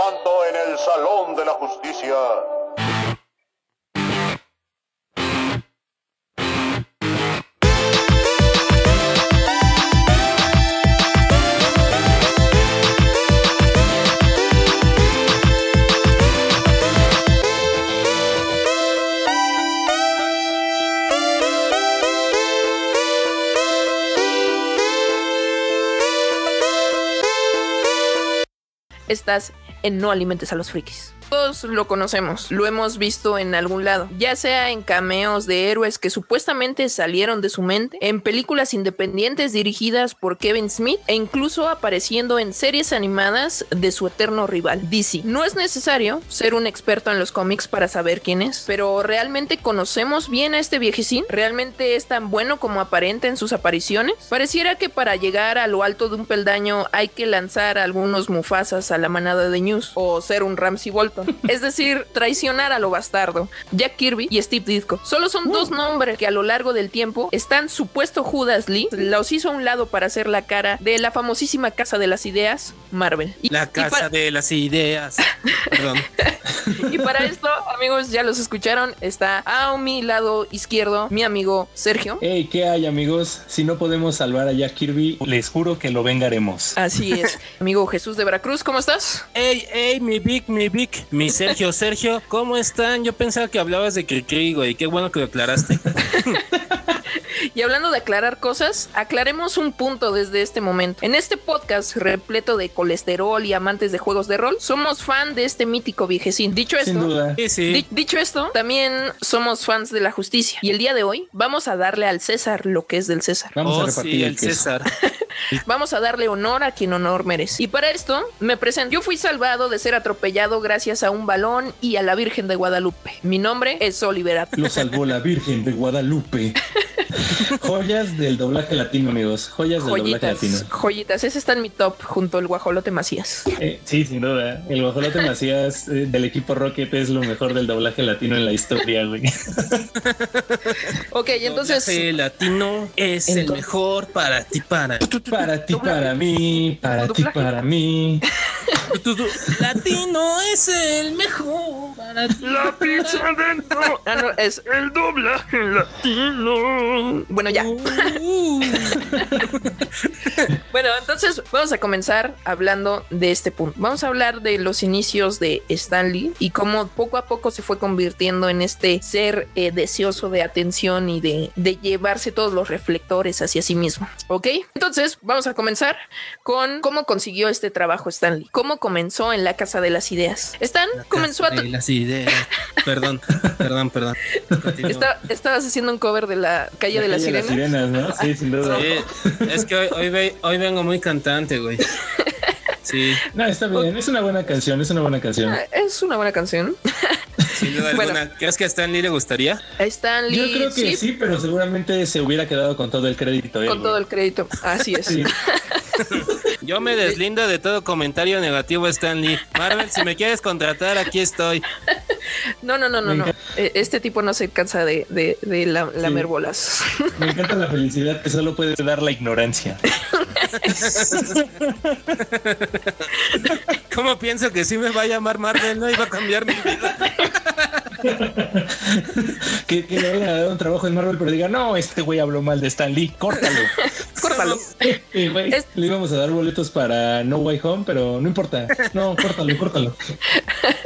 tanto en el Salón de la Justicia. Estás en No Alimentes a los Frikis. Todos lo conocemos, lo hemos visto en algún lado, ya sea en cameos de héroes que supuestamente salieron de su mente, en películas independientes dirigidas por Kevin Smith e incluso apareciendo en series animadas de su eterno rival, DC. No es necesario ser un experto en los cómics para saber quién es, pero ¿realmente conocemos bien a este viejecín? ¿Realmente es tan bueno como aparenta en sus apariciones? Pareciera que para llegar a lo alto de un peldaño hay que lanzar algunos mufasas a la manada de News o ser un Ramsey Bolton. Es decir, traicionar a lo bastardo. Jack Kirby y Steve Ditko. Solo son dos nombres que a lo largo del tiempo están supuesto Judas Lee. Los hizo a un lado para hacer la cara de la famosísima Casa de las Ideas, Marvel. Y, La y casa para- de las ideas. Perdón. Y para esto, amigos, ya los escucharon. Está a mi lado izquierdo mi amigo Sergio. Hey, ¿qué hay amigos? Si no podemos salvar a Jack Kirby, les juro que lo vengaremos. Así es. Amigo Jesús de Veracruz, ¿cómo estás? Ey, ey, mi Vic, mi Vic, mi Sergio, Sergio, ¿cómo están? Yo pensaba que hablabas de Cricri, güey. Qué bueno que lo aclaraste. Y hablando de aclarar cosas, aclaremos un punto desde este momento. En este podcast repleto de colesterol y amantes de juegos de rol, somos fan de este mítico viejecín. Dicho Sin esto, duda. Sí, sí. Di- dicho esto, también somos fans de la justicia. Y el día de hoy vamos a darle al César lo que es del César. Vamos a Oh, repartir sí, el el queso. César. Vamos a darle honor a quien honor merece. Y para esto me presento. Yo fui salvado de ser atropellado gracias a un balón y a la Virgen de Guadalupe. Mi nombre es Oliver At- Lo salvó la Virgen de Guadalupe. Joyas del doblaje latino, amigos. Joyas del doblaje latino. joyitas. Ese está en mi top junto al guajolote Macías. Eh, sí, sin duda. El guajolote Macías eh, del equipo Rocket es lo mejor del doblaje latino en la historia, güey. Ok, y entonces. Doblaje latino es el mejor para ti, para Para ti, para mí, para ti, para mí. Latino es el mejor. La pizza dentro. Ah, no, es el doblaje latino. Bueno, ya. Uh, Bueno, entonces vamos a comenzar hablando de este punto. Vamos a hablar de los inicios de Stanley y cómo poco a poco se fue convirtiendo en este ser eh, deseoso de atención y de, de llevarse todos los reflectores hacia sí mismo. ¿Ok? Entonces vamos a comenzar con cómo consiguió este trabajo Stanley. Cómo comenzó en la Casa de las Ideas. Stan comenzó a... de las ideas. Perdón, perdón, perdón. Está- estabas haciendo un cover de la calle de las calle sirenas. ¿no? Sí, sin duda. Sí, es que hoy, hoy, ve- hoy vengo muy cantante, güey. Sí, No, está bien. Es una buena canción, es una buena canción. Ah, Es una buena canción. sin duda Bueno. alguna. ¿Crees que a Stan Lee le gustaría? Stanley. Yo creo que sí, pero seguramente se hubiera quedado con todo el crédito. él, Con güey. todo el crédito. Así es. Sí. Yo me deslindo de todo comentario negativo a Stan Lee. Marvel, si me quieres contratar, aquí estoy. No, no, no, no, no. Eh, Este tipo no se cansa de, de, de la- lamer bolas. Me encanta la felicidad que solo puede dar la ignorancia. ¿Cómo pienso que sí me va a llamar Marvel? No iba a cambiar mi vida. que, que le vayan a dar un trabajo en Marvel, pero diga, no, este güey habló mal de Stan Lee, córtalo. Córtalo. Sí, güey, Es- Le íbamos a dar boletos para No Way Home, pero no importa. No, córtalo, córtalo.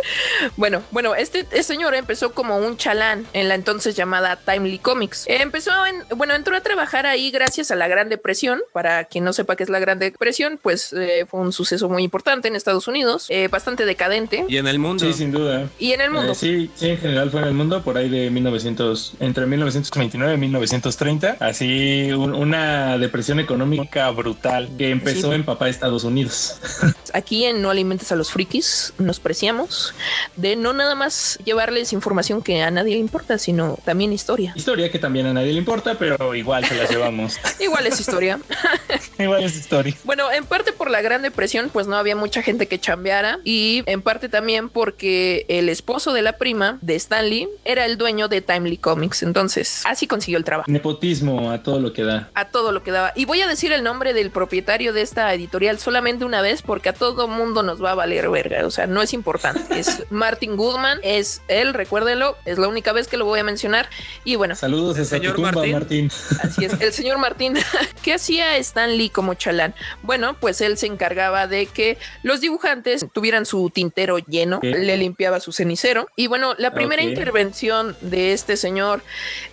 Bueno, bueno, este, este señor empezó como un chalán en la entonces llamada Timely Comics. Empezó en, bueno, entró a trabajar ahí gracias a la Gran Depresión. Para quien no sepa qué es la Gran Depresión, pues eh, fue un suceso muy importante en Estados Unidos, eh, bastante decadente. Y en el mundo. Sí, sin duda. Y en el mundo. Eh, sí, sí, en general fue en el mundo por ahí de 1900, entre 1929 y 1930. Así un- una depresión económica brutal que empezó Sí. en papá Estados Unidos. Aquí en No Alimentes a los Frikis nos preciamos de no nada más llevarles información que a nadie le importa, sino también historia. Historia que también a nadie le importa, pero igual se la llevamos. Igual es historia. igual es historia. Bueno, en parte por la Gran Depresión, pues no había mucha gente que chambeara y en parte también porque el esposo de la prima de Stanley era el dueño de Timely Comics. Entonces, así consiguió el trabajo. Nepotismo a todo lo que da. A todo lo que daba. Y voy a decir el nombre del propietario de esta editorial solamente una vez porque a todo mundo nos va a valer verga. O sea, no es importante. Es Martin Goodman. Es él, recuérdenlo. Es la única vez que lo voy a mencionar. Y bueno. Saludos señor Martín. Martín. Así es, el señor Martín. ¿Qué hacía Stan Lee como chalán? Bueno, pues él se encargaba de que los dibujantes tuvieran su tintero lleno, le limpiaba su cenicero. Y bueno, la primera intervención de este señor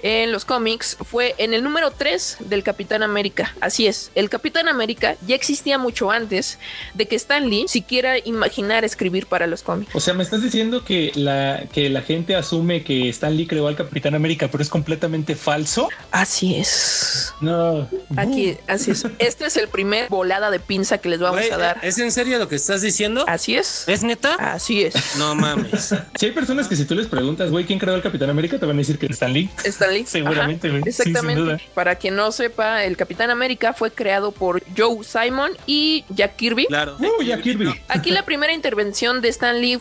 en los cómics fue en el número 3 del Capitán América. Así es, el Capitán América ya existía mucho antes de que Stan Lee siquiera imaginara escribir para los cómics. O sea, me estás diciendo que la, que la gente asume que Stan Lee creó al Capitán América, pero es completamente falso. Así es. No. Aquí, así es. Este es el primer volada de pinza que les vamos Güey, a dar. ¿Es en serio lo que estás diciendo? Así es. ¿Es neta? Así es. No mames. Si hay personas que si tú les preguntas, güey, ¿quién creó al Capitán América? Te van a decir que es Stan Lee. Stanley. Seguramente, güey. Sí, Exactamente. sin duda. Para quien no sepa, el Capitán América fue creado por Joe Simon y Jack Kirby. Claro. Uh, ya Kirby. Aquí la primera intervención de Stan Lee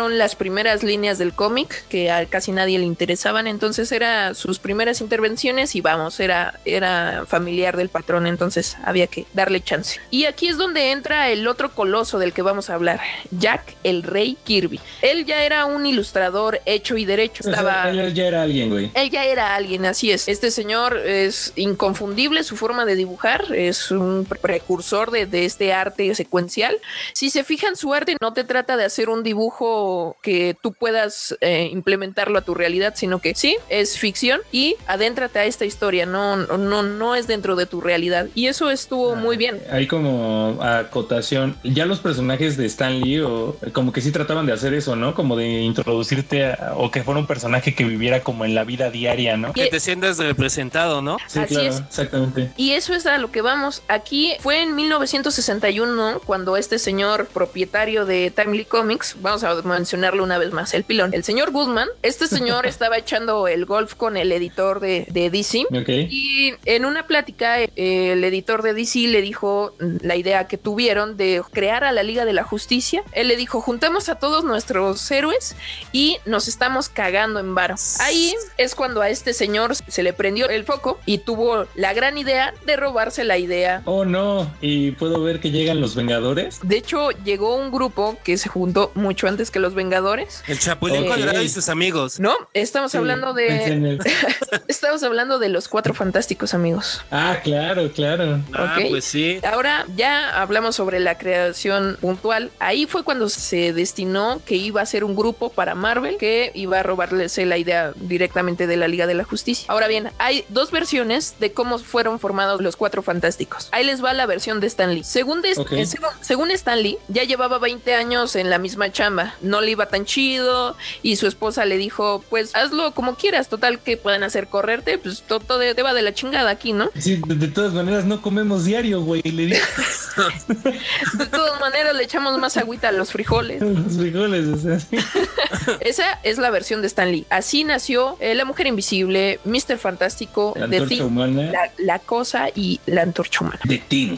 fueron las primeras líneas del cómic que a casi nadie le interesaban, entonces era sus primeras intervenciones y vamos, era, era familiar del patrón, entonces había que darle chance. Y aquí es donde entra el otro coloso del que vamos a hablar, Jack el Rey Kirby. Él ya era un ilustrador hecho y derecho, O sea, estaba... él ya era alguien, güey. Él ya era alguien, así es. Este señor es inconfundible su forma de dibujar, es un pre- precursor de, de este arte secuencial. Si se fijan, su arte no te trata de hacer un dibujo que tú puedas eh, implementarlo a tu realidad, sino que sí, es ficción y adéntrate a esta historia, no, no, no es dentro de tu realidad. Y eso estuvo muy bien. Hay como acotación. Ya los personajes de Stan Lee, o como que sí trataban de hacer eso, ¿no? Como de introducirte a- o que fuera un personaje que viviera como en la vida diaria, ¿no? Que te sientas representado, ¿no? Sí, Así claro, es. exactamente. Y eso es a lo que vamos. Aquí fue en 1961 cuando este señor propietario de Timely Comics, vamos a mencionarlo una vez más, el pilón, el señor Goodman, este señor estaba echando el golf con el editor de, de DC. Ok. Y en una plática, eh, el editor de DC le dijo la idea que tuvieron de crear a la Liga de la Justicia. Él le dijo, juntamos a todos nuestros héroes y nos estamos cagando en varo. Ahí es cuando a este señor se le prendió el foco y tuvo la gran idea de robarse la idea. Oh, no. Y puedo ver que llegan los Vengadores. De hecho, llegó un grupo que se juntó mucho antes que los Vengadores. El Chapulín Ok. Colorado y sus amigos. No, estamos Sí, hablando de... Estamos hablando de los cuatro fantásticos amigos. Ah, claro, claro. Ah, Ok. pues sí. Ahora ya hablamos sobre la creación puntual. Ahí fue cuando se destinó que iba a ser un grupo para Marvel que iba a robarles la idea directamente de la Liga de la Justicia. Ahora bien, hay dos versiones de cómo fueron formados los cuatro fantásticos. Ahí les va la versión de Stan Lee. Según, de- eh, según, según Stan Lee, ya llevaba 20 años en la misma chamba. No le iba tan chido y su esposa le dijo, pues hazlo como quieras. Total que pueden hacer correrte, pues todo, todo te va de la chingada aquí, ¿no? Sí, de, de todas maneras no comemos diario, güey. Le De todas maneras le echamos más agüita a los frijoles. los frijoles, o sea, sí. Esa es la versión de Stan Lee. Así nació eh, La Mujer Invisible, Mr. Fantástico, La The Thing, la, la Cosa y La Antorcha Humana. The Thing.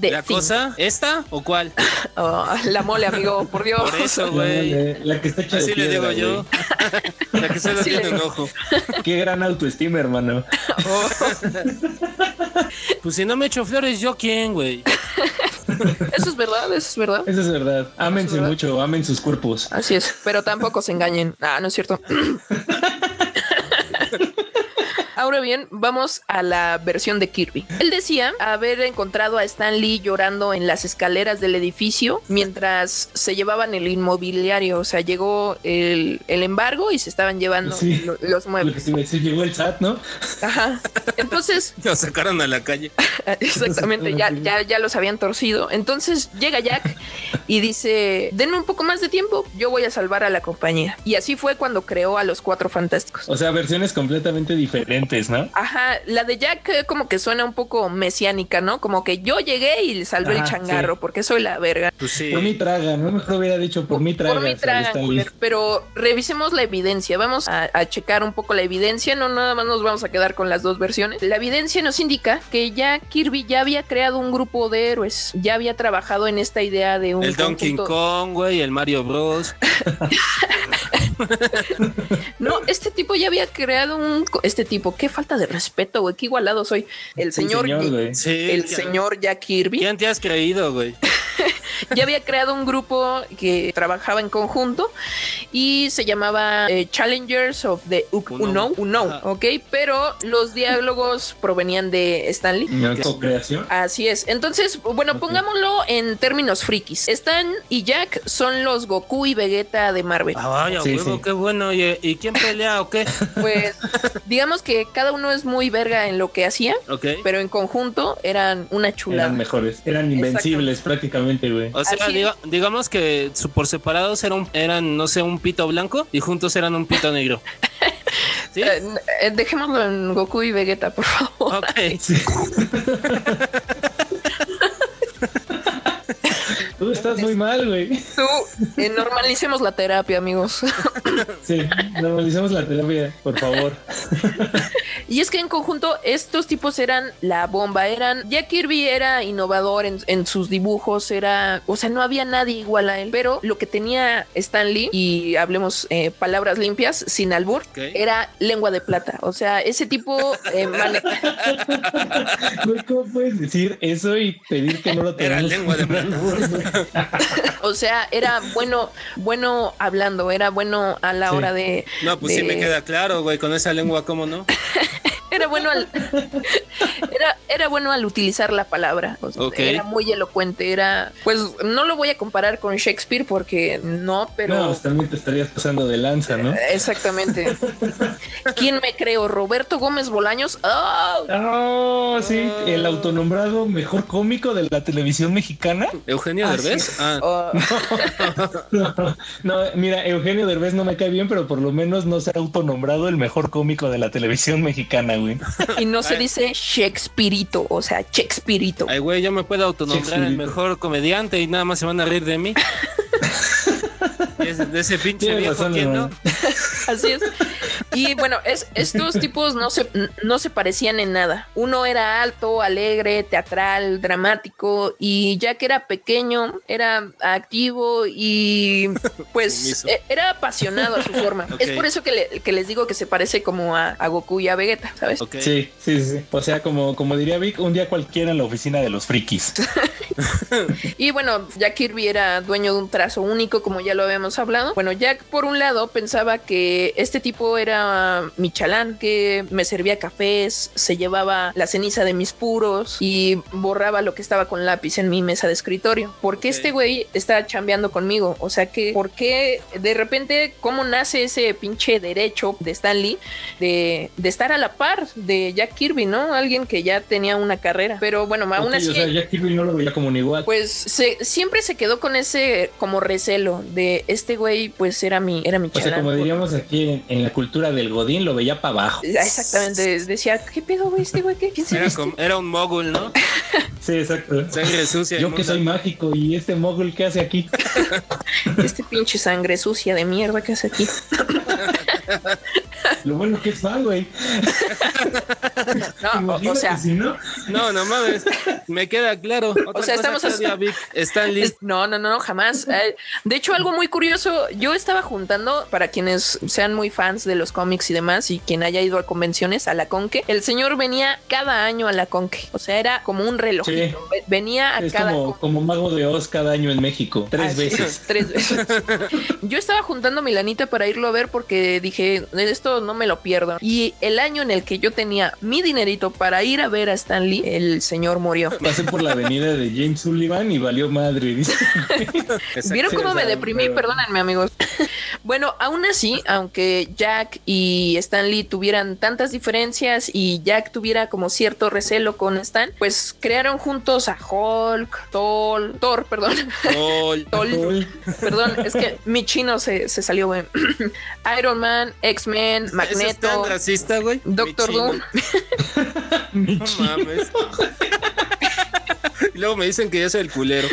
The ¿La Thing. cosa? ¿Esta o cuál? Oh, la mole, amigo, por Dios. Por eso, güey. La- la que está hecha Así de le digo yo. La que solo Así le tiene un ojo. Qué gran autoestima, hermano. Oh, Pues si no me echo flores, ¿yo quién, güey? eso es verdad, eso es verdad. Eso es verdad. Ámense verdad. mucho, amen sus cuerpos. Así es, pero tampoco se engañen. Ah, no es cierto. Ahora bien, vamos a la versión de Kirby. Él decía haber encontrado a Stan Lee llorando en las escaleras del edificio mientras se llevaban el inmobiliario. O sea, llegó el, el embargo y se estaban llevando Sí. lo- los muebles. llegó el SAT, ¿no? Ajá. Entonces, Lo sacaron a la calle. Exactamente, ya, ya, ya los habían torcido. Entonces llega Jack y dice, denme un poco más de tiempo, yo voy a salvar a la compañía. Y así fue cuando creó a los Cuatro Fantásticos. O sea, versiones completamente diferentes diferentes, ¿no? Ajá, la de Jack eh, como que suena un poco mesiánica, ¿no? Como que yo llegué y le salvé el changarro sí. porque soy la verga. Pues sí. Por mi traga, ¿no? Mejor hubiera dicho por mi traga. Por mi traga, pero revisemos la evidencia. Vamos a, a checar un poco la evidencia. No nada más nos vamos a quedar con las dos versiones. La evidencia nos indica que ya Kirby ya había creado un grupo de héroes. Ya había trabajado en esta idea de un El Donkey Kong, güey, el Mario Bros. No, este tipo ya había creado un. Este tipo, qué falta de respeto, güey. Qué igualado soy. El señor. Sí. el señor Jack Kirby ¿Quién te has creído, güey? ya había creado un grupo que trabajaba en conjunto y se llamaba eh, Challengers of the U- Unknown. Unknown, Unknown, Ajá. ok, pero los diálogos provenían de Stanley. ¿No? Co-creación. Así es. Entonces, bueno, pongámoslo en términos frikis. Stan y Jack son los Goku y Vegeta de Marvel. Ah, vaya, Sí, huevo, sí. qué bueno. ¿Y, y quién pelea o qué? Pues, digamos que cada uno es muy verga en lo que hacía, Ok. pero en conjunto eran una chulada. Eran mejores. Eran invencibles prácticamente, güey. O sea, diga- digamos que su- por separados eran, eran, no sé, un pito blanco y juntos eran un pito negro. ¿Sí? Eh, eh, dejémoslo en Goku y Vegeta, por favor. Ok. Sí. Tú estás muy mal, güey. Tú, eh, normalicemos la terapia, amigos. Sí, normalicemos la terapia, por favor. y es que en conjunto estos tipos eran la bomba, eran... Jack Kirby era innovador en, en sus dibujos, era... O sea, no había nadie igual a él, pero lo que tenía Stan Lee, y hablemos eh, palabras limpias, sin albur, Ok. era lengua de plata. O sea, ese tipo... eh, ¿cómo puedes decir eso y pedir que no lo Era tengamos? lengua de plata. o sea, era bueno, bueno hablando, era bueno a la Sí. hora de... No, pues sí me queda claro, güey, con esa lengua, ¿cómo no? Era bueno al, era, era bueno al utilizar la palabra. o sea, Ok. Era muy elocuente. Era, pues no lo voy a comparar con Shakespeare porque no, pero No, también te estarías pasando de lanza, ¿no? exactamente. ¿Quién me creo? Roberto Gómez Bolaños. ¡Oh! Oh, sí, el autonombrado mejor cómico de la televisión mexicana. ¿Eugenio Así Derbez? Ah, Oh, No, no, mira, Eugenio Derbez no me cae bien, pero por lo menos no se ha autonombrado el mejor cómico de la televisión mexicana, güey. y no se dice Shakespeareito, o sea, Shakespeareito. ay, güey, yo me puedo autonombrar el mejor comediante y nada más se van a reír de mí. De ese pinche Tienes viejo, razón, ¿quién no? Así es. Y bueno, es, estos tipos no se, no se parecían en nada. Uno era alto, alegre, teatral, dramático, y Jack era pequeño, era activo y pues e- era apasionado a su forma. Es por eso que, le- que les digo que se parece como a, a Goku y a Vegeta, ¿sabes? Ok. Sí, sí, sí. O sea, como, como diría Vic, un día cualquiera en la oficina de los frikis. Y bueno, Jack Kirby era dueño de un trazo único, como ya lo habíamos hablado. Bueno, Jack, por un lado, pensaba que este tipo era mi chalán, que me servía cafés, se llevaba la ceniza de mis puros y borraba lo que estaba con lápiz en mi mesa de escritorio. ¿Por qué este güey está chambeando conmigo? O sea, que, ¿por qué de repente, cómo nace ese pinche derecho de Stan Lee de, de estar a la par de Jack Kirby, ¿no? Alguien que ya tenía una carrera. Pero bueno, aún así. o sea, Jack Kirby no lo veía como un igual. Pues se, siempre se quedó con ese como recelo de este güey, pues era mi, era mi o sea, como diríamos aquí en, en la cultura del Godín, lo veía para abajo. Exactamente, decía, ¿qué pedo, güey? Este güey, ¿qué? ¿Quién se Era, viste? como- era un mogul, ¿no? Sí, exacto. Sangre sucia. Yo que soy mágico y este mogul que hace aquí. Este pinche sangre sucia de mierda que hace aquí. Lo bueno que es fan, güey. No, o- o, sea, si no. No, no mames. Me queda claro. Otra sea, cosa, estamos Claudia Vic, Stan Lee. es- no, no, no, jamás. Eh, De hecho, algo muy curioso, yo estaba juntando, para quienes sean muy fans de los cómics y demás, y quien haya ido a convenciones, a la Conque, el señor venía cada año a la Conque. O sea, era como un relojito. Ve- Venía a Es cada como, como mago de Oz cada año en México. Tres Así es, veces. Tres veces. Yo estaba juntando mi lanita para irlo a ver porque dije, esto no me lo pierdo. Y el año en el que yo tenía mi dinerito para ir a ver a Stan Lee, el señor murió. Pasé por la avenida de James Sullivan y valió madre. ¿Vieron cómo me deprimí? pero- Perdónenme, amigos. Bueno, aún así, aunque Jack y Stan Lee tuvieran tantas diferencias y Jack tuviera como cierto recelo con Stan, pues crearon juntos a Hulk, Thor, Thor, perdón. Gol. Thor, perdón, es que mi chino se, se salió, güey. Iron Man, X-Men, ¿Eso es tan racista, güey? Doctor. Doom. No mames. y luego me dicen que yo soy el culero.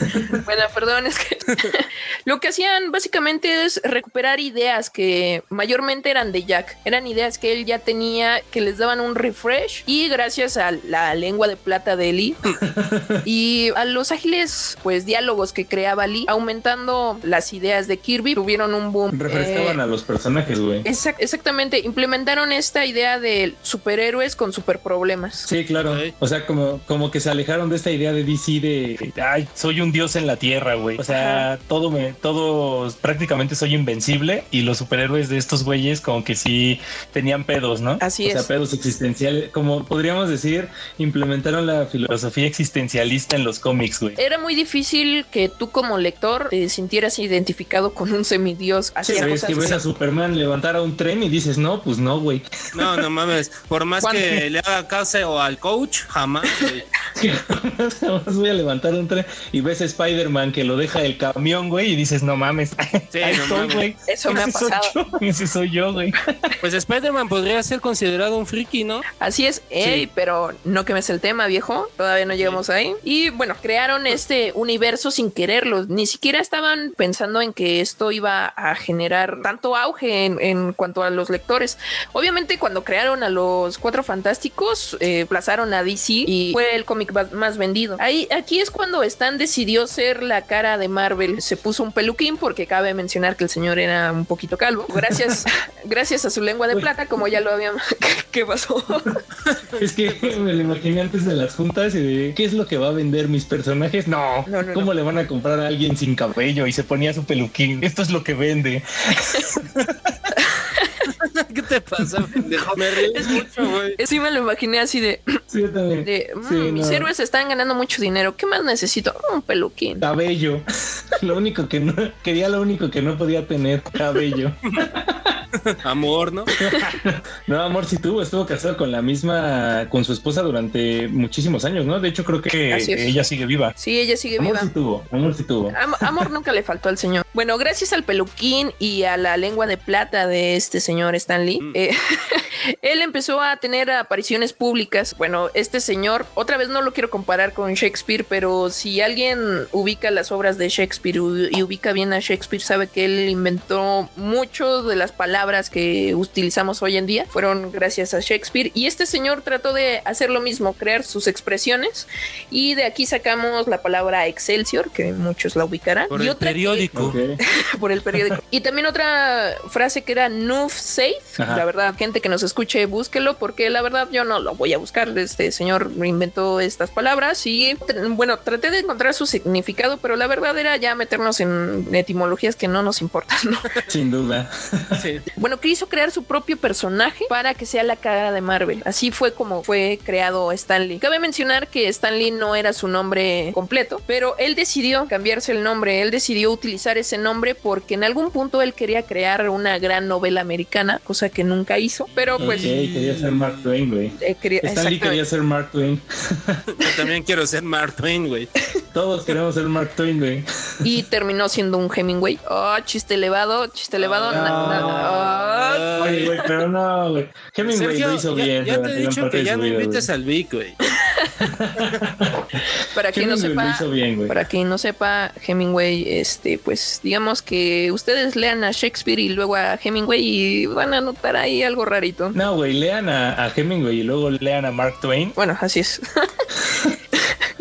Bueno, perdón, es que lo que hacían básicamente es recuperar ideas que mayormente eran de Jack. Eran ideas que él ya tenía, que les daban un refresh y gracias a la lengua de plata de Lee y a los ágiles pues diálogos que creaba Lee, aumentando las ideas de Kirby, tuvieron un boom. Refrescaban Eh, a los personajes, güey. exact- exactamente, implementaron esta idea de superhéroes con superproblemas. Sí, claro. O sea, como, como que se alejaron de esta idea de DC de, ay, soy un dios en la tierra, güey. O sea, todo me, todo, prácticamente soy invencible y los superhéroes de estos güeyes como que sí tenían pedos, ¿no? Así o sea, es. pedos existenciales. Como podríamos decir, implementaron la filosofía existencialista en los cómics, güey. Era muy difícil que tú como lector te sintieras identificado con un semidios. Sí, Hacía ves cosas que ves a Superman levantar a un tren y dices, no, pues no, güey. No, no mames. Por más ¿Cuándo? que le haga caso al coach, jamás, güey. Voy a levantar un tren y ves a Spider-Man que lo deja el camión, güey, y dices, no mames. Sí, Ahí no estoy, mames. güey. Eso me ha soy pasado. yo, Ese soy yo, güey. Pues Spider-Man podría ser considerado un friki, ¿no? Así es, ey, pero no quemes el tema, viejo. Todavía no llegamos ahí. Y bueno, crearon este universo sin quererlo. Ni siquiera estaban pensando en que esto iba a generar tanto auge en, en cuanto a los lectores. Obviamente, cuando crearon a los cuatro fantásticos, eh, plazaron a DC y fue el cómic más vendido. Ahí, aquí es cuando Stan decidió ser la cara de Marvel. Se puso un peluquín porque cabe mencionar que el señor era un poquito calvo. Gracias, gracias a su lengua de plata, como ya lo habíamos. ¿Qué pasó? Es que me lo imaginé antes de las juntas y de ¿qué es lo que va a vender mis personajes? No, No, no, ¿cómo le van a comprar a alguien sin cabello? Y se ponía su peluquín. Esto es lo que vende. ¿Qué te pasa, pendejo? Me ríes mucho, güey. Sí me lo imaginé así de, Sí, yo también. de, "Mm, Sí, mis no. héroes están ganando mucho dinero. ¿Qué más necesito? Un peluquín. Cabello. Lo único que no, quería lo único que no podía tener, cabello. Amor, ¿no? No, amor, sí tuvo, estuvo casado con la misma, con su esposa durante muchísimos años, ¿no? De hecho, creo que ella sigue viva. Sí, ella sigue Amor viva. sí tuvo, amor sí tuvo. Am- amor nunca le faltó al señor. Bueno, gracias al peluquín y a la lengua de plata de este señor Stan Lee, Mm. eh, él empezó a tener apariciones públicas. Bueno, este señor, otra vez no lo quiero comparar con Shakespeare, pero si alguien ubica las obras de Shakespeare y ubica bien a Shakespeare, sabe que él inventó mucho de las palabras que utilizamos hoy en día. Fueron gracias a Shakespeare. Y este señor trató de hacer lo mismo, crear sus expresiones. Y de aquí sacamos la palabra Excelsior, que muchos la ubicarán. Por y el otra que- periódico. Por el periódico. Y también otra frase que era Noof Safe. Ajá. La verdad, gente que nos escuche, búsquelo, porque la verdad yo no lo voy a buscar. Este señor inventó estas palabras y bueno, traté de encontrar su significado, pero la verdad era ya meternos en etimologías que no nos importan, ¿no? Sin duda. Sí. Bueno, quiso crear su propio personaje para que sea la cara de Marvel. Así fue como fue creado Stan Lee. Cabe mencionar que Stan Lee no era su nombre completo, pero él decidió cambiarse el nombre. Él decidió utilizar ese nombre porque en algún punto él quería crear una gran novela americana, cosa que nunca hizo. Pero pues quería ser Mark Twain, güey. eh, quería- Stan Lee exactamente. quería ser Mark Twain. Yo también quiero ser Mark Twain, güey. Todos queremos ser Mark Twain, güey. y terminó siendo un Hemingway. Oh, chiste elevado, chiste elevado. na- na- ah. Oye, güey, pero no, güey. Hemingway Sergio, lo hizo ya, bien. ya te he dicho que ya no invites al Vic, güey. Para quien no sepa, bien. Para quien no sepa, Hemingway, este, pues digamos que ustedes lean a Shakespeare y luego a Hemingway y van a notar ahí algo rarito. No, güey, lean a, a Hemingway y luego lean a Mark Twain. Bueno, así es.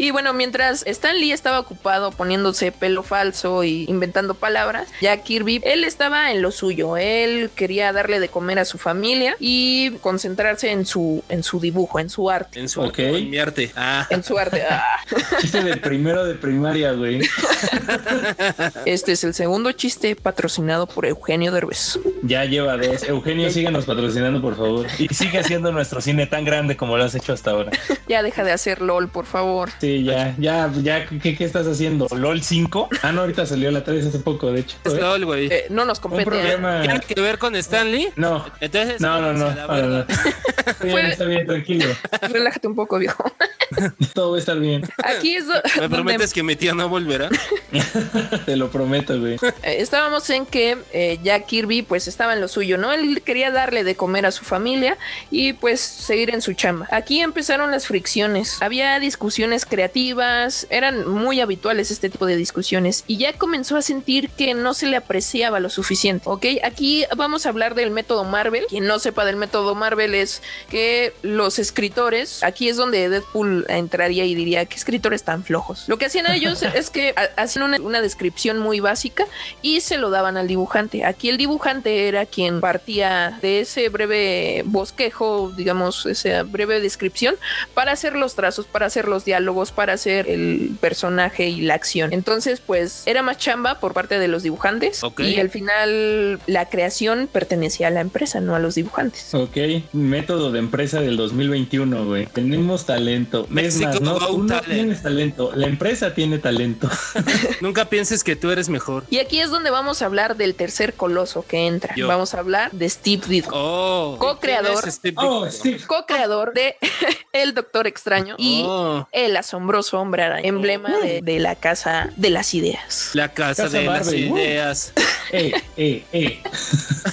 Y bueno, mientras Stan Lee estaba ocupado poniéndose pelo falso y inventando palabras, ya Kirby, él estaba en lo suyo. Él quería darle de comer a su familia y concentrarse en su, en su dibujo, en su arte. En su Ok. en mi arte. Ah. En su arte. Ah. Chiste de primero de primaria, güey. Este es el segundo chiste patrocinado por Eugenio Derbez. Ya lleva dos. Eugenio, síganos patrocinando, por favor. Y sigue haciendo nuestro cine tan grande como lo has hecho hasta ahora. Ya deja de hacer LOL, por favor. Sí, Sí, ya, ya, ya, ¿qué, qué estás haciendo? ¿LOL 5? Ah, no, ahorita salió la 3 hace poco, de hecho. Es LOL, güey. Eh, no nos compete. programa. ¿Tiene que ver con Stanley? No, Entonces, no, no, no. verga. nada. Está bien, está bien, tranquilo. Relájate un poco, viejo. Todo va a estar bien. Aquí es ¿Me prometes que mi tía no volverá? Te lo prometo, güey. eh, estábamos en que eh, Jack Kirby pues estaba en lo suyo, ¿no? Él quería darle de comer a su familia y pues seguir en su chamba. Aquí empezaron las fricciones. Había discusiones creativas, eran muy habituales este tipo de discusiones y ya comenzó a sentir que no se le apreciaba lo suficiente, ¿ok? Aquí vamos a hablar del método Marvel. Quien no sepa del método Marvel es que los escritores, aquí es donde Deadpool entraría y diría que escritores tan flojos. Lo que hacían ellos es que ha- hacían una, una descripción muy básica y se lo daban al dibujante. Aquí el dibujante era quien partía de ese breve bosquejo, digamos, esa breve descripción para hacer los trazos, para hacer los diálogos, para hacer el personaje y la acción. Entonces, pues era más chamba por parte de los dibujantes y al final la creación pertenecía a la empresa, no a los dibujantes. Ok, método de empresa del 2021, güey. Tenemos talento. Es más, no, tú no Talent. tienes talento. La empresa tiene talento. Nunca pienses que tú eres mejor. Y aquí es donde vamos a hablar del tercer coloso que entra. Yo. Vamos a hablar de Steve Ditko. Oh, Co-creador. ¿quién es Steve Oh, co-creador de El Doctor Extraño y Oh, El Asombroso Hombre Araña, emblema de, de la Casa de las Ideas. la casa, Casa de las Marvel. Uh. ideas. Eh, eh, eh.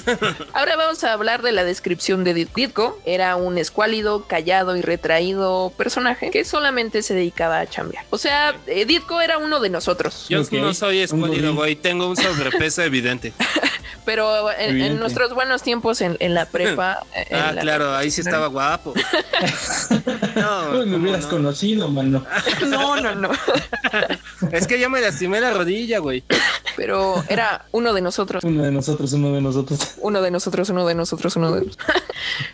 Ahora vamos a hablar de la descripción de Dit- Ditko. Era un escuálido, callado y retraído personaje que solamente se dedicaba a chambear. O sea, Ditko era uno de nosotros, Yo no soy escuálido, güey. Tengo un sobrepeso evidente. pero en, en nuestros buenos tiempos en, en la prepa. en Ah, la- claro, ahí sí estaba guapo. No, Uy, me ¿cómo hubieras no? conocido, mano. No, no, no. Es que yo me lastimé la rodilla, güey. Pero era uno de nosotros. Uno de nosotros, uno de nosotros. Uno de nosotros, uno de nosotros, uno de nosotros.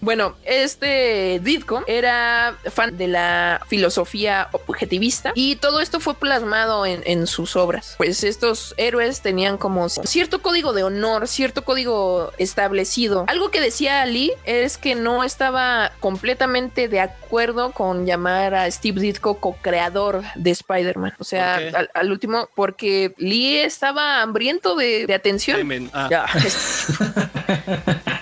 bueno, este Ditko era fan de la filosofía objetivista y todo esto fue plasmado en, en sus obras. Pues estos héroes tenían como cierto código de honor, cierto código establecido. Algo que decía Lee es que no estaba completamente de acuerdo con llamar a Steve Ditko co-creador de Spider-Man. O sea, al, al último, porque Lee estaba hambriento de, de atención. Ah, Ya.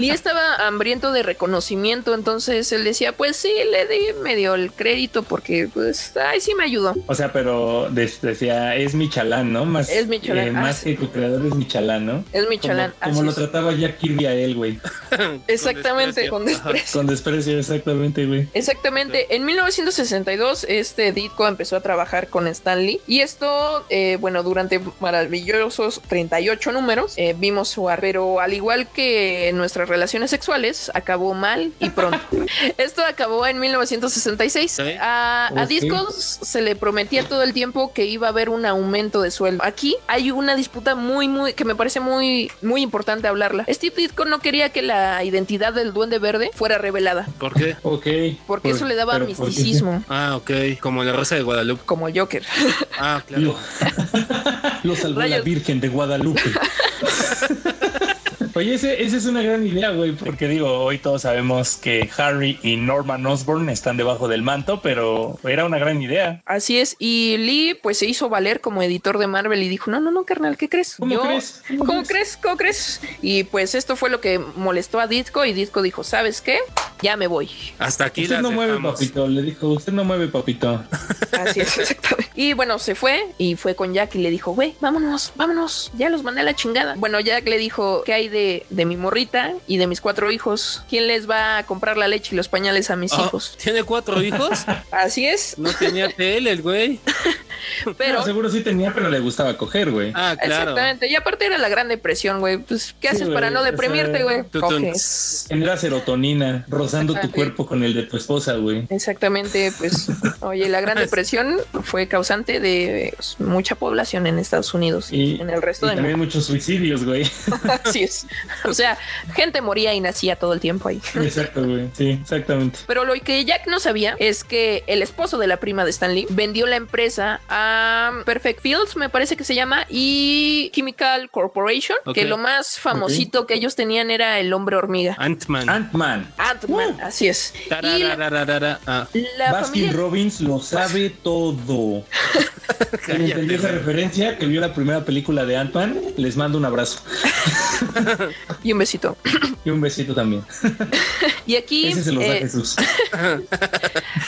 Lee estaba hambriento de reconocimiento, entonces él decía, pues sí, le di medio el crédito porque, pues, ay, sí me ayudó. O sea, pero decía, es Michalán, ¿no? Más, Es Michalán, eh, ah, más sí. que tu creador es Michalán, ¿no? Es Michalán. Como, como lo es. trataba Jack Kirby a él, güey. Exactamente, con desprecio. desprecio. Con desprecio, exactamente, güey. Exactamente. En 1962, este Ditko empezó a trabajar con Stan Lee. Y esto, eh, bueno, durante maravillosos 38 números, eh, vimos su arte. Pero al igual que nuestras relaciones sexuales, acabó mal y pronto. esto acabó en 1966. Sí. A. Ditko se le prometía todo el tiempo que iba a haber un aumento de sueldo. Aquí hay una disputa muy, muy, que me parece muy, muy importante hablarla. Steve Ditko no quería que la identidad del Duende Verde fuera revelada. ¿Por qué? Ok. Porque Por- eso le daba misticismo, Ah, ok. Como la rosa de Guadalupe. como Joker. Ah, claro. Lo, lo salvó la. Virgen de Guadalupe. Oye, ese- esa es una gran idea, güey, porque digo, hoy todos sabemos que Harry y Norman Osborn están debajo del manto, pero era una gran idea. Así es. Y Lee, pues se hizo valer como editor de Marvel y dijo: No, no, no, carnal, ¿qué crees? ¿Cómo crees? ¿Cómo, ¿Cómo crees? ¿Cómo crees? Y pues esto fue lo que molestó a Ditko. Y Ditko dijo: ¿Sabes qué? Ya me voy. Hasta aquí Usted no mueve, papito, le dijo, usted no mueve, papito. Así es, exactamente. Y bueno, se fue y fue con Jack y le dijo, güey, vámonos, vámonos, ya los mandé a la chingada. Bueno, Jack le dijo, ¿qué hay de, de mi morrita y de mis cuatro hijos? ¿Quién les va a comprar la leche y los pañales a mis Oh, hijos? ¿Tiene cuatro hijos? Así es, No tenía tele el güey. pero... No, seguro sí tenía, pero le gustaba coger, güey. Ah, claro. Exactamente, y aparte era la gran depresión, güey. Pues, ¿qué Sí, haces güey, para no deprimirte, güey? Coges. Genera serotonina, rozando tu cuerpo con el de tu esposa, güey. Exactamente, pues, oye, la gran depresión fue causante de mucha población en Estados Unidos y, Y, en el resto y del también mundo. muchos suicidios, güey. Así es. O sea, gente moría y nacía todo el tiempo ahí. Exacto, güey. Sí, exactamente. Pero lo que Jack no sabía es que el esposo de la prima de Stanley vendió la empresa a Perfect Fields, me parece que se llama, y Chemical Corporation, que lo más famosito que ellos tenían era el hombre hormiga. Ant-Man. Ant-Man. Ant-Man, así es. Y la. Ah, la Baskin familia... Robbins lo sabe todo. Quien entendió esa referencia, que vio la primera película de Ant-Man, les mando un abrazo. Y un besito. Y un besito también. Y aquí... Ese se los da eh, Jesús.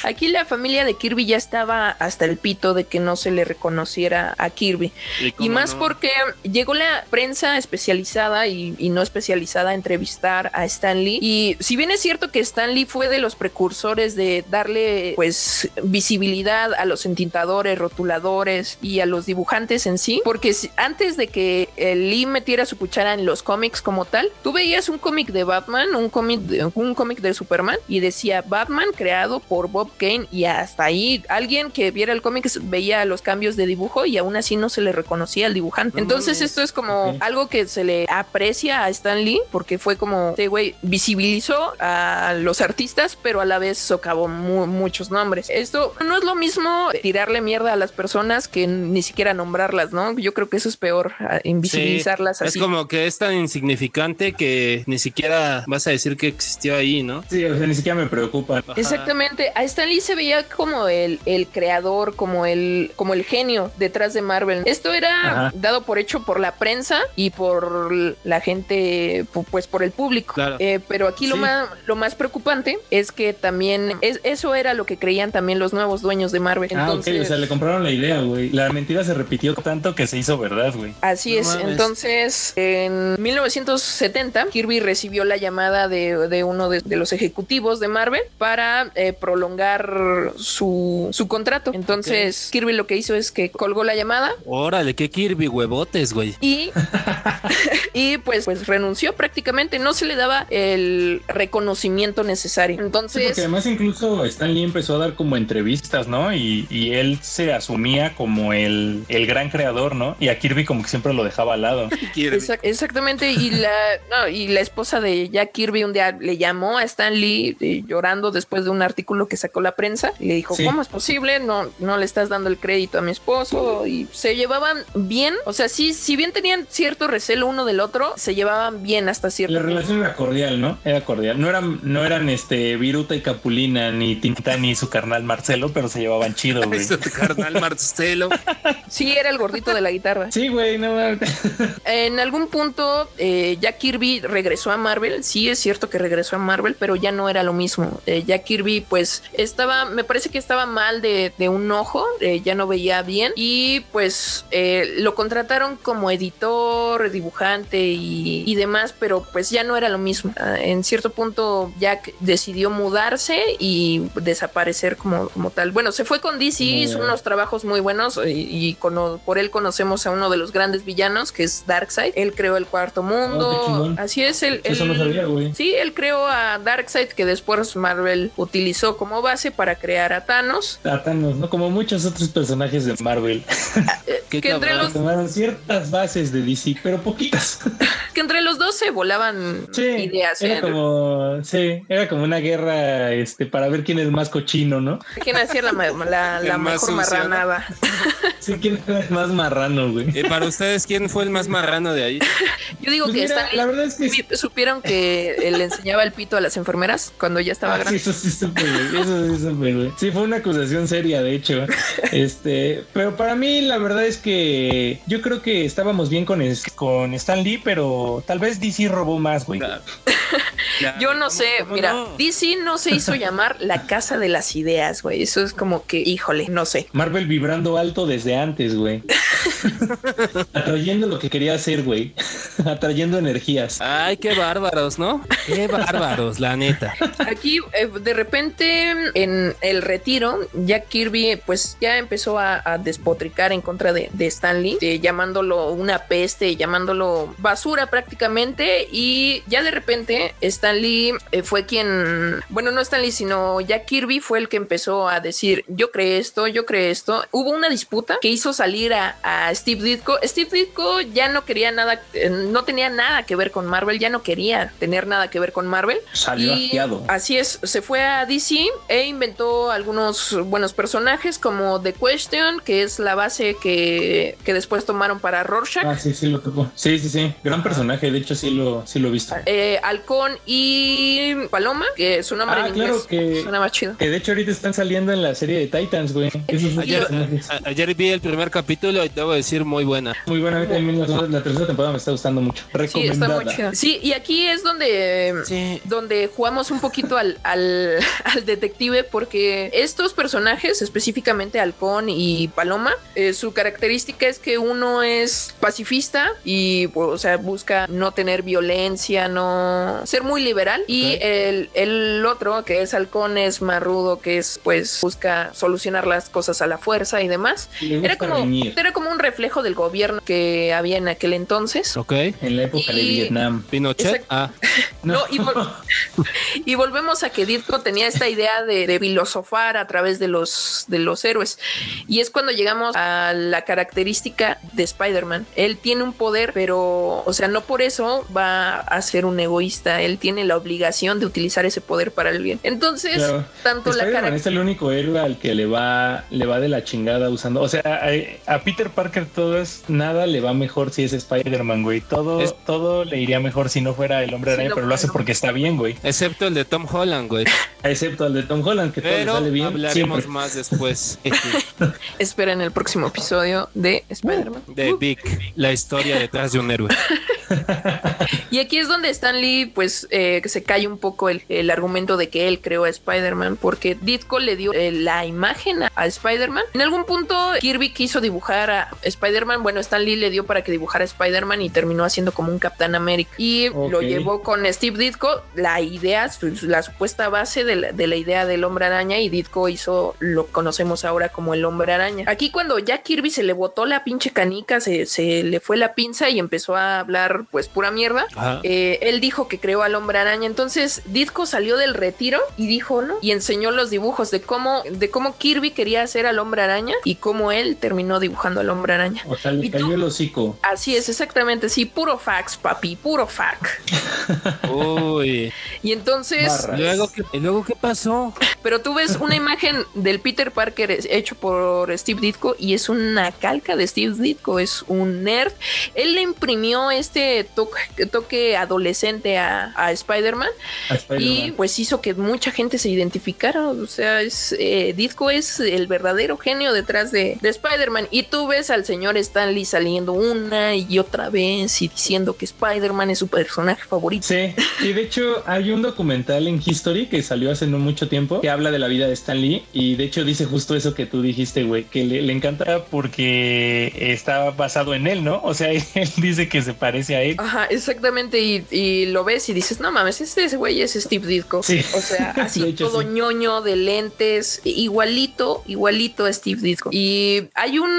Aquí la familia de Kirby ya estaba hasta el pito de que no se le reconociera a Kirby. ¿Y más no? porque llegó la prensa especializada y, y no especializada a entrevistar a Stan Lee. Y si bien es cierto que Stan Lee fue de los precursores de darle pues visibilidad a los entintadores, rotuladores y a los dibujantes en sí, porque antes de que eh, Lee metiera su cuchara en los cómics como tal, tú veías un cómic de Batman, un cómic de, un cómic de Superman y decía Batman creado por Bob Kane y hasta ahí alguien que viera el cómic veía los cambios de dibujo y aún así no se le reconocía al dibujante. No Entonces mames. esto es como algo que se le aprecia a Stan Lee porque fue como, este güey visibilizó a los artistas pero a la vez socavó mu- muchos nombres. Esto no es lo mismo tirarle mierda a las personas que ni siquiera nombrarlas, ¿no? Yo creo que eso es peor, a- invisibilizarlas Sí, así. Es como que es tan insignificante que ni siquiera vas a decir que existió ahí, ¿no? Sí, o sea, ni siquiera me preocupa. Ajá. Exactamente, a Stan Lee se veía como el, el creador, como el, como el genio detrás de Marvel. Esto era Ajá. dado por hecho por la prensa y por la gente, pu- pues por el público. Claro. Eh, pero aquí lo Sí. más lo más preocupante es que también es, eso era lo que creían también los nuevos dueños de Marvel. Ah, Entonces, ok, o sea, le compraron la idea, güey. La mentira se repitió tanto que se hizo verdad, güey. Así No es. mames. Entonces, en 1970, Kirby recibió la llamada de, de uno de, de los ejecutivos de Marvel para eh, prolongar su, su contrato. Entonces, Kirby lo que hizo es que colgó la llamada Órale, qué Kirby huevotes, güey. y, y pues, pues renunció prácticamente. No se le daba el reconocimiento necesario. Sí, Entonces, porque además incluso Stan Lee empezó a dar como entrevistas, ¿no? Y, y él se asumía como el, el gran creador, ¿no? Y a Kirby como que siempre lo dejaba al lado. Kirby. Exac- exactamente, y la, no, y la esposa de Jack Kirby un día le llamó a Stan Lee eh, llorando después de un artículo que sacó la prensa y le dijo, Sí. ¿cómo es posible? No, no le estás dando el crédito a mi esposo y se llevaban bien, o sea, sí, si bien tenían cierto recelo uno del otro, se llevaban bien hasta cierto La punto. relación era cordial, ¿no? Era cordial. No eran, no eran este Viruta y Capulina, ni Tintán ni su carnal Marcelo, pero se llevaban chido, güey. Tu carnal Marcelo. Sí, era el gordito de la guitarra. Sí, güey, no mames. En algún punto, eh, Jack Kirby regresó a Marvel. Sí, es cierto que regresó a Marvel, pero ya no era lo mismo. Eh, Jack Kirby, pues, estaba, me parece que estaba mal de, de un ojo, eh, ya no veía bien. Y pues eh, lo contrataron como editor, dibujante y, y demás, pero pues ya no era lo mismo. Ah, en cierto punto, Jack decidió mudarse y desaparecer como, como tal. Bueno, se fue con DC, hizo unos trabajos muy buenos y, por él conocemos a uno de los grandes villanos que es Darkseid. Él creó el cuarto Oh, mundo. chingón. Así es, él, Eso no él- sabía, güey. Sí, él creó a Darkseid que después Marvel utilizó como base para crear a Thanos. A Thanos, ¿no? Como muchos otros personajes de Marvel. eh, Qué que, entre los, Tomaron ciertas bases de DC, pero poquitas. que entre los dos se volaban Sí, ideas. era ¿eh? como, sí, era como una guerra, este, para ver quién es más cochino, ¿no? ¿Quién hacía la, la, El la más mejor marranada? Sí, quién es más marrano, güey. Y para ustedes, ¿quién fue el más marrano de ahí? Yo digo Pues que mira, la verdad es que sí. supieron que él le enseñaba el pito a las enfermeras cuando ya estaba Ah, sí, grande. eso sí supe, güey. Eso sí supe, güey. Sí, fue una acusación seria, de hecho. Este, pero para mí la verdad es que yo creo que estábamos bien con, es- con Stan Lee, pero tal vez DC robó más, güey. Claro. Claro, Yo no ¿cómo- sé, cómo mira, no? DC no se hizo llamar la casa de las ideas, güey. Eso es como que, híjole, no sé. Marvel vibrando alto desde antes, güey. Atrayendo lo que quería hacer, güey. Atrayendo energías. Ay, qué bárbaros, ¿no? Qué bárbaros, la neta. Aquí, eh, de repente, en el retiro, Jack Kirby, pues ya empezó a, a despotricar en contra de, de Stan Lee, eh, llamándolo una peste, llamándolo basura prácticamente. Y ya de repente, Stan Lee eh, fue quien, bueno, no Stan Lee, sino Jack Kirby fue el que empezó a decir: Yo creé esto, yo creé esto. Hubo una disputa que hizo salir a, Steve Ditko. Steve Ditko ya no quería nada, eh, no tenía nada que ver con Marvel, ya no quería tener nada que ver con Marvel. Salió Y. Así es, se fue a DC e inventó algunos buenos personajes como The Question, que es la base que, que después tomaron para Rorschach. Ah, sí, sí lo tocó. Sí, sí, sí. Gran personaje. De hecho, sí lo, sí lo he visto. eh, Halcón y Paloma, que su nombre Ah, en claro inglés que- suena más chido. Que de hecho ahorita están saliendo en la serie de Titans, güey. Esos dos Ayer, personajes. a- ayer vi el primer capítulo y debo decir muy buena. Muy buena. También la, la tercera temporada me está gustando mucho. Sí, está Recomendada. muy chido. Sí, y aquí es donde, Sí. donde jugamos un poquito al, al, al detective, porque estos personajes, específicamente Halcón y Paloma, eh, su característica es que uno es pacifista y, pues, o sea, busca no tener violencia, no ser muy liberal. Y el, el otro, que es Halcón, es más rudo, que es, pues, busca solucionar las cosas a la fuerza y demás. Era como, era como un reflejo del gobierno que había en aquel entonces. Ok. En la época de Y- Vietnam. Pinochet. Ah, No, y, vol- y volvemos a que Ditko tenía esta idea de, de filosofar a través de los, de los héroes. Y es cuando llegamos a la característica de Spider-Man. Él tiene un poder, pero, o sea, no por eso va a ser un egoísta. Él tiene la obligación de utilizar ese poder para el bien. Entonces, Claro. tanto la Spider-Man cara... es el único héroe al que le va, le va de la chingada usando. O sea, a, a Peter Parker todo es nada le va mejor si es Spider-Man, güey. Todo, Es- todo le iría mejor si no fuera el hombre Si araña, no pero lo hace porque está bien, güey. excepto el de Tom Holland, güey. Excepto al de Tom Holland, que todo le sale bien. hablaremos siempre. más después Espera en el próximo episodio de Spider-Man. de Vic, la historia detrás de un héroe. Y aquí es donde Stan Lee, pues, eh, se cae un poco el, el argumento de que él creó a Spider-Man, porque Ditko le dio eh, la imagen a, a Spider-Man. En algún punto, Kirby quiso dibujar a Spider-Man. Bueno, Stan Lee le dio para que dibujara a Spider-Man y terminó haciendo como un Capitán América. Y lo llevó con Steve Ditko, la idea, la supuesta base de la, de la idea del hombre araña, y Ditko hizo lo que conocemos ahora como el hombre araña. Aquí, cuando ya Kirby se le botó la pinche canica, se, se le fue la pinza y empezó a hablar, pues, pura mierda. Eh, él dijo que creó al hombre araña. Entonces Ditko salió del retiro y dijo, ¿no? Y enseñó los dibujos de cómo, de cómo Kirby quería hacer al hombre araña y cómo él terminó dibujando al hombre araña. O sea, le cayó el hocico. Así es, exactamente, sí, puro fax, papi, puro fax. Uy. Y entonces. Luego, ¿qué, ¿y luego qué pasó? pero tú ves una imagen del Peter Parker hecho por Steve Ditko y es una calca de Steve Ditko, es un nerd. Él le imprimió este toque, toque adolescente a, a Spider-Man y pues hizo que mucha gente se identificara. O sea, es eh, Ditko es el verdadero genio detrás de, de Spider-Man. Y tú ves al señor Stan Lee saliendo una y otra vez y diciendo que Spider-Man es su personaje favorito. Sí, y de hecho hay un documental en History que salió hace no mucho tiempo que habla de la vida de Stan Lee y de hecho dice justo eso que tú dijiste, güey, que le, le encanta porque está basado en él, ¿no? O sea, él dice que se parece a él. Ajá, exactamente. Y, y lo ves y dices, no mames, este ese güey es Steve Ditko. Sí. O sea, así hecho, todo sí. ñoño de lentes, igualito, igualito a Steve Ditko. Y hay un,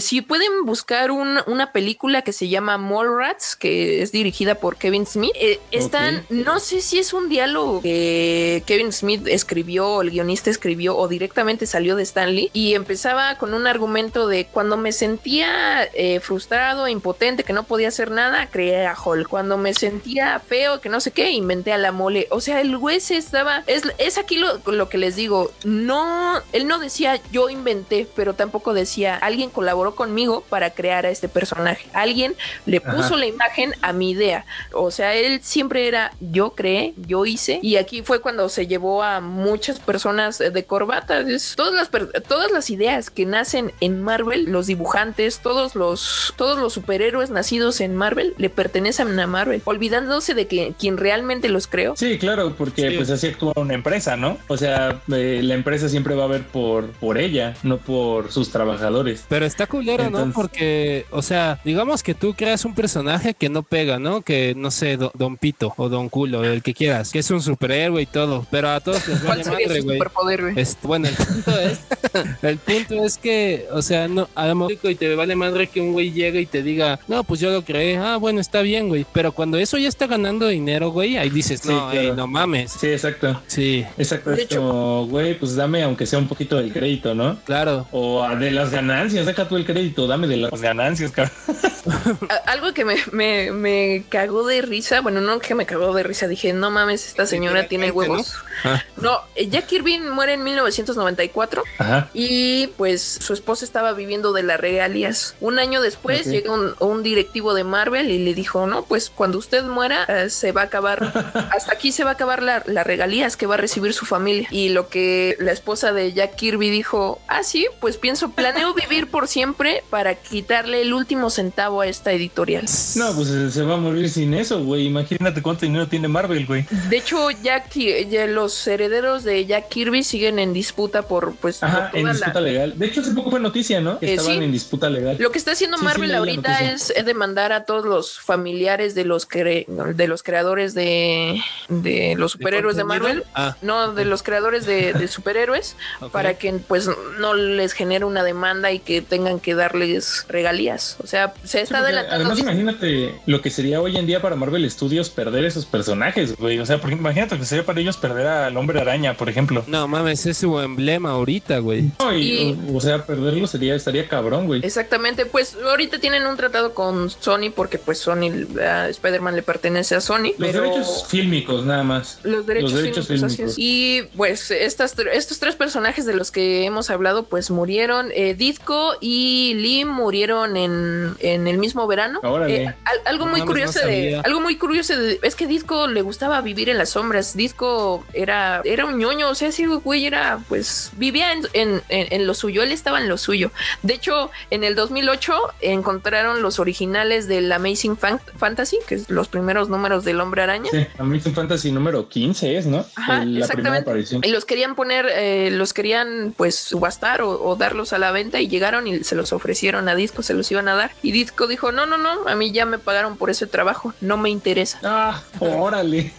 si pueden buscar un- una película que se llama Mallrats, que es dirigida por Kevin Smith, eh, están, no sé si es un diálogo que Kevin Smith escribió, o el guionista escribió, o directamente salió de Stanley, y empezaba con un argumento de cuando me sentía eh, frustrado, impotente, que no podía hacer nada, creé a Hulk. Cuando me sentía feo, que no sé qué, inventé a la mole. O sea, el güey se estaba. Es, es aquí lo, lo que les digo. No, él no decía yo inventé, pero tampoco decía alguien colaboró conmigo para crear a este personaje. Alguien le puso Ajá. la imagen a mi idea. O sea, él siempre era yo creé, yo hice. Y aquí fue cuando se llevó a muchas personas de corbata. Es- todas, las, todas las ideas que nacen en Marvel, los dibujantes, todos los, todos los superhéroes nacidos en Marvel, le pertenecen a Marvel, olvidándose de que quien realmente los creó. Sí, claro, porque Sí. pues así actúa una empresa, ¿no? O sea, eh, la empresa siempre va a ver por, por ella, no por sus trabajadores. Pero está culero, ¿no? Porque, o sea, digamos que tú creas un personaje que no pega, ¿no? Que, no sé, Do- Don Pito o Don Culo, el que quieras, que es un superhéroe y todo, pero a todos les ¿Cuál vale madre, güey. superpoder, güey? Este, bueno, el punto es, el punto es que, o sea, no, a lo mejor y te vale madre que un güey llegue y te diga, no, pues yo lo creé, ah, bueno, bien, está bien, güey. Pero cuando eso ya está ganando dinero, güey, ahí dices, Sí, no, claro. ey, no mames. Sí, exacto. Sí, Exacto. De Es como, güey, pues dame aunque sea un poquito del crédito, ¿no? claro. O ah, de las ganancias, deja tú el crédito, dame de las ganancias, cabrón. Algo que me, me, me cagó de risa, bueno, no que me cagó de risa, dije, no mames, esta señora tiene huevos. Ah. No, eh, Jack Kirby muere en 1994 Ajá. y pues su esposa estaba viviendo de las regalías. Un año después Ok. llega un, un directivo de Marvel y le dijo, no, pues cuando usted muera eh, se va a acabar, hasta aquí se va a acabar la, las regalías que va a recibir su familia. Y lo que la esposa de Jack Kirby dijo, ah, sí, pues pienso, planeo vivir por siempre para quitarle el último centavo a esta editorial. No, pues eh, se va a morir sin eso, güey. Imagínate cuánto dinero tiene Marvel, güey. De hecho, Jack, Ki- ya los herederos de Jack Kirby siguen en disputa por, pues, por Ajá, toda en la- disputa legal. De hecho, hace poco fue noticia, ¿no? Que Eh, estaban sí. en disputa legal. Lo que está haciendo Sí, Marvel ahorita es, es demandar a todos los familiares de los cre- de los creadores de, de los superhéroes de? Marvel. Ah. No, de los creadores de, de superhéroes, para que pues no les genere una demanda y que tengan que darles regalías. O sea, se Sí, está porque adelantando. Además, imagínate lo que sería hoy en día para Marvel Studios perder esos personajes, güey. O sea, porque imagínate lo que sería para ellos perder al hombre araña, por ejemplo. No mames, es su emblema ahorita, güey. No, y, Y- o, o sea, perderlo sería, estaría cabrón, güey. Exactamente, pues ahorita tienen un tratado con Sony porque pues Sony, a Spider-Man le pertenece a Sony. Los pero... derechos fílmicos, nada más. Los derechos, Los derechos fílmicos, fílmicos. Y pues estas, estos tres personajes de los que hemos hablado pues murieron. Eh, Ditko y Lee murieron en, en el mismo verano. Eh, al- algo muy curioso no de algo muy curioso de- es que Ditko le gustaba vivir en las sombras. Ditko era era un ñoño, o sea, ese güey era pues vivía en, en- lo suyo, él estaba en lo suyo. De hecho, en el 2008 encontraron los originales del Amazing Fan- Fantasy, que es los primeros números del Hombre Araña. Sí, Amazing Fantasy número 15 es, ¿no? Ajá, El- la primera aparición. Y los querían poner, eh, los querían pues subastar o, o darlos a la venta y llegaron y se los ofrecieron a Disco, se los iban a dar. Y Disco dijo, no, no, no, a mí ya me pagaron por ese trabajo, no me interesa. Ah, órale.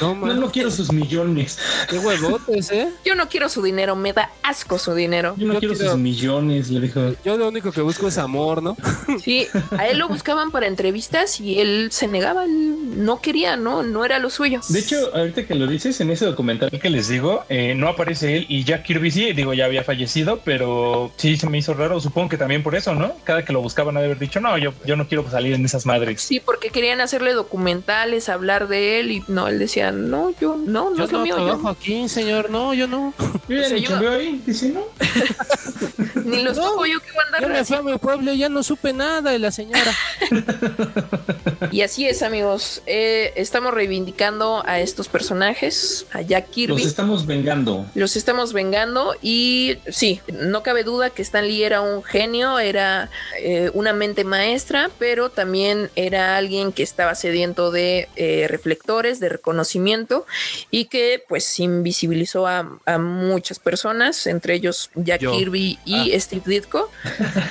No No, no quiero sus millones. qué huevotes, ¿eh? Yo no quiero su dinero, me da asco su dinero. Yo no Yo quiero quiero- sus millones, le dijo. Yo lo único que busco es amor, ¿no? Sí, a él lo buscaban para entrevistas y él se negaba, él no quería, no, no era lo suyo. De hecho, ahorita que lo dices, en ese documental que les digo, eh, no aparece él y Jack Kirby sí, digo, ya había fallecido, pero sí se me hizo raro, supongo que también por eso, ¿no? Cada que lo buscaban ha de haber dicho, no, yo, yo no quiero salir en esas madres. Sí, porque querían hacerle documentales, hablar de él y no, él decía, no, yo no, no Yo es lo no mío, trabajo yo aquí, señor. No, yo no. Yo ya Se ni ayuda. chambeo ahí, dice, ¿no? ni los No, yo que voy a Yo andar me fui a mi pueblo y ya no supe nada de la señora. Y así es, amigos. Eh, estamos reivindicando a estos personajes, a Jack Kirby. Los estamos vengando. Los estamos vengando y sí, no cabe duda que Stan Lee era un genio, era eh, una mente maestra, pero también era alguien que estaba sediento de eh, reflectores, de reconocimiento y que pues invisibilizó a, a muchas personas, entre ellos Jack Yo. Kirby y Steve Ditko.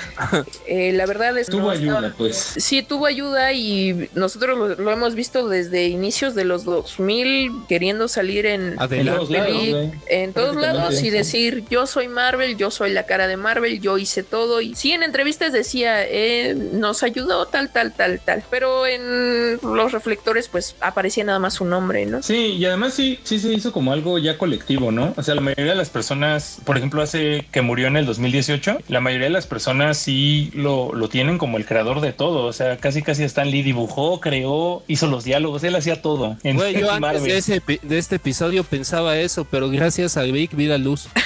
Eh, la verdad es que Tuvo no ayuda, estaba- pues. Sí, tuvo ayuda y nosotros lo, lo hemos visto desde inicios de los 2000 queriendo salir en, En Adelante. todos lados, en todos y decir yo soy Marvel, yo soy la cara de Marvel, yo hice todo y sí en entrevistas decía eh, nos ayudó tal tal tal tal, pero en los reflectores pues aparecía nada más su nombre, ¿no? Sí, y además sí, sí se hizo como algo ya colectivo, ¿no? O sea, la mayoría de las personas, por ejemplo, hace que murió en el 2018, la mayoría de las personas sí lo, lo tienen como el creador de todo. O sea, casi casi Stan Lee dibujó, creó, hizo los diálogos, él hacía todo. En Güey, yo antes de, ese, epi- de este episodio pensaba eso, pero gracias a Vic vi la luz.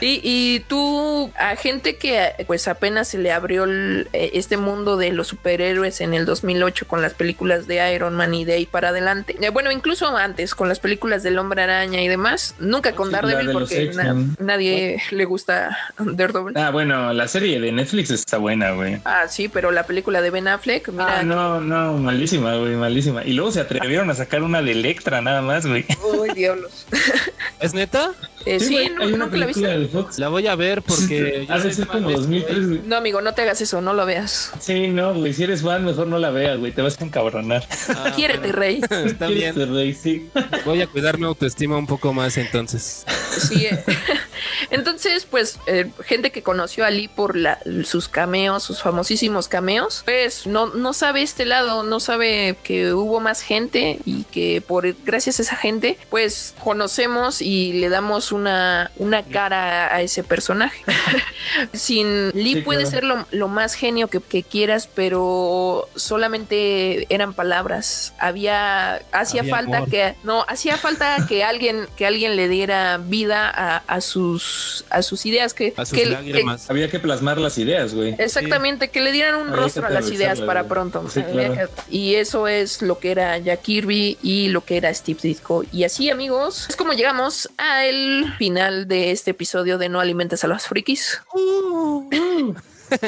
Y, y tú, a gente que pues apenas se le abrió el- eh, este mundo de los superhéroes en el 2008 con las películas de Iron Man y de ahí para adelante. Eh, bueno, incluso antes con las películas del Hombre Araña y demás. Nunca con Daredevil porque na- nadie le gusta Daredevil. Ah, bueno, la serie de Netflix está buena, güey. Ah, sí, pero la película de Ben Affleck, mira. Ah, no, no, malísima, güey, malísima. Y luego se atrevieron a sacar una de Electra nada más, güey. Uy, diablos. ¿Es neta? Eh, sí, güey, no, hay una nunca la película viste. de Fox. La voy a ver porque yo Ha de soy ser fan como de 2003, güey. No, amigo, no te hagas eso, no lo veas. Sí, no, güey, si eres fan, mejor no la veas, güey, te vas a encabronar. Ah, Quiérete, rey. Está bien. Rey, sí. Voy a cuidar mi autoestima un poco más entonces. Sí, eh, Entonces, pues, eh, gente que conoció a Lee por la, sus cameos, sus famosísimos cameos, pues no, no sabe este lado, no sabe que hubo más gente y que por gracias a esa gente, pues conocemos y le damos una, una cara a ese personaje. Sin Lee Sí, puede claro. ser lo, lo más genio que, que quieras, pero solamente eran palabras. Había, hacía Había falta amor. que, no, hacía falta que alguien, que alguien le diera vida a, a sus, a sus ideas, que, A sus que- lágrimas. Había que plasmar las ideas, güey. exactamente, que le dieran un Había rostro a las ideas para güey. pronto. Sí, claro. Y eso es lo que era Jack Kirby y lo que era Steve Ditko. Y así, amigos, es como llegamos al final de este episodio de No alimentes a los frikis.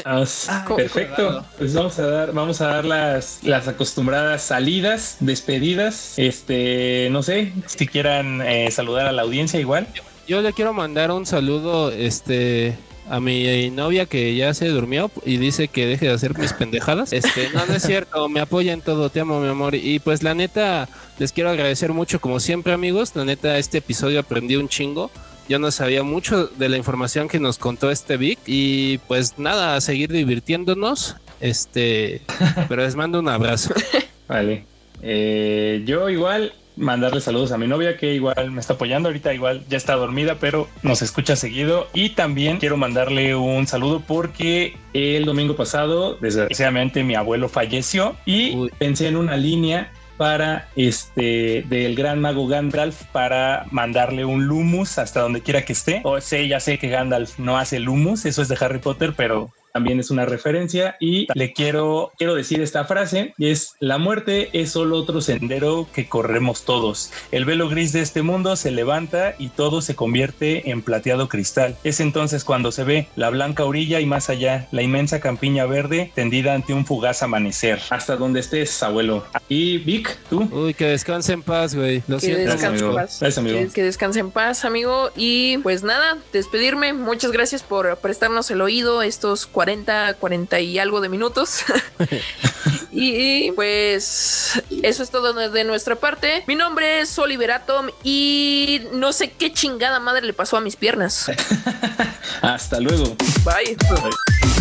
Ah, Ah, perfecto. Pues vamos a dar, vamos a dar las, las acostumbradas salidas, despedidas. Este, no sé, si quieran eh, saludar a la audiencia igual. Yo le quiero mandar un saludo este a mi novia que ya se durmió y dice que deje de hacer mis pendejadas. Este, no, no es cierto, me apoya en todo, te amo, mi amor. Y pues la neta, les quiero agradecer mucho, como siempre, amigos. La neta, este episodio aprendí un chingo. Yo no sabía mucho de la información que nos contó este Vic. Y pues nada, a seguir divirtiéndonos. Este, pero les mando un abrazo. Vale. Eh, yo igual mandarle saludos a mi novia que igual me está apoyando ahorita igual ya está dormida pero nos escucha seguido y también quiero mandarle un saludo porque el domingo pasado desgraciadamente mi abuelo falleció y Uy. pensé en una línea para este del gran mago Gandalf para mandarle un Lumus hasta donde quiera que esté. O sé, ya sé que Gandalf no hace Lumus, eso es de Harry Potter, pero también es una referencia y le quiero quiero decir esta frase y es la muerte es solo otro sendero que corremos todos. El velo gris de este mundo se levanta y todo se convierte en plateado cristal. Es entonces cuando se ve la blanca orilla y más allá la inmensa campiña verde tendida ante un fugaz amanecer. Hasta donde estés, abuelo. Y Vic, tú. Uy, que descanse en paz, güey. Lo Que siento. Gracias, en amigo. paz. Gracias, amigo. Que, que descanse en paz, amigo. Y pues nada, despedirme. Muchas gracias por prestarnos el oído estos 40, 40 y algo de minutos. y pues eso es todo de nuestra parte. Mi nombre es Oliver Atom y no sé qué chingada madre le pasó a mis piernas. Hasta luego. Bye. Bye.